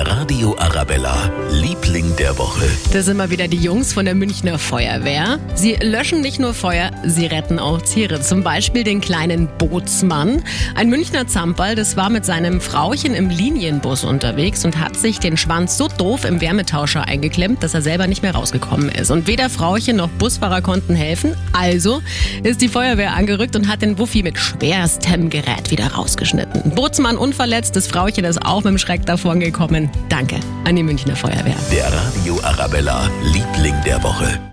Der Radio Arabella, Liebling der Woche. Das sind mal wieder die Jungs von der Münchner Feuerwehr. Sie löschen nicht nur Feuer, sie retten auch Tiere. Zum Beispiel den kleinen Bootsmann. Ein Münchner Zampal, das war mit seinem Frauchen im Linienbus unterwegs und hat sich den Schwanz so doof im Wärmetauscher eingeklemmt, dass er selber nicht mehr rausgekommen ist. Und weder Frauchen noch Busfahrer konnten helfen. Also ist die Feuerwehr angerückt und hat den Wuffi mit schwerstem Gerät wieder rausgeschnitten. Bootsmann unverletzt, das Frauchen ist auch mit dem Schreck davon gekommen. Danke an die Münchner Feuerwehr. Der Radio Arabella, Liebling der Woche.